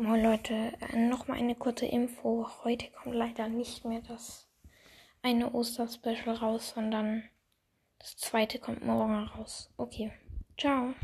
Moin Leute, äh, nochmal eine kurze Info. Heute kommt leider nicht mehr das eine Osterspecial raus, sondern das zweite kommt morgen raus. Okay, ciao.